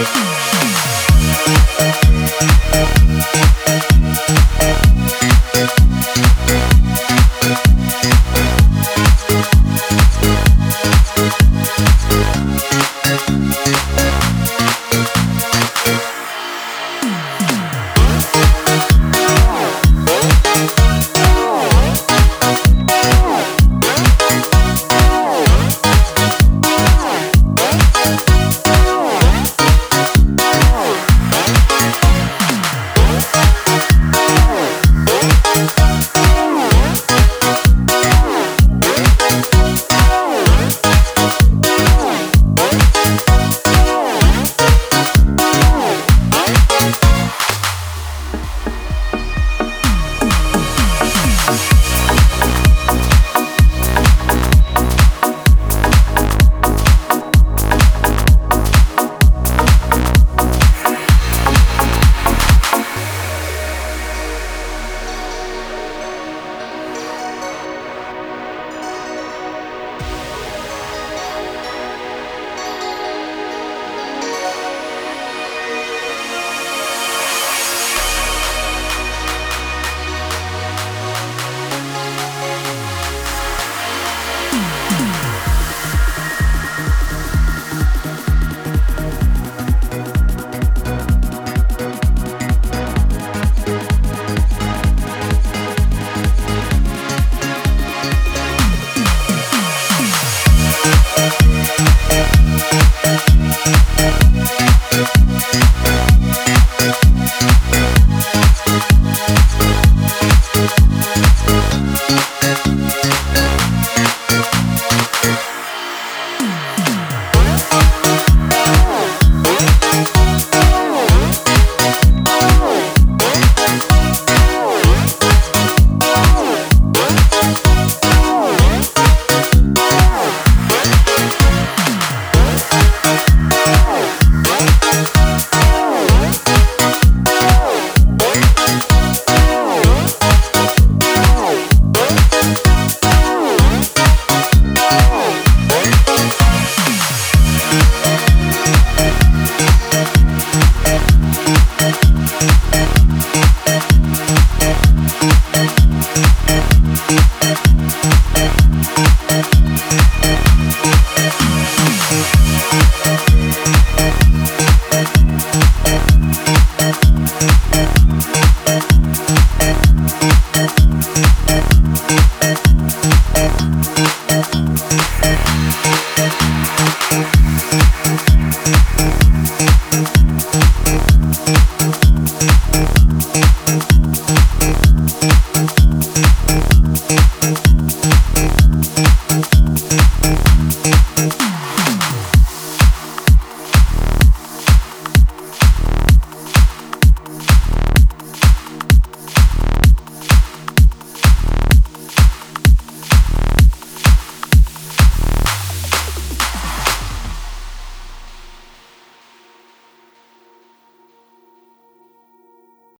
Música hum.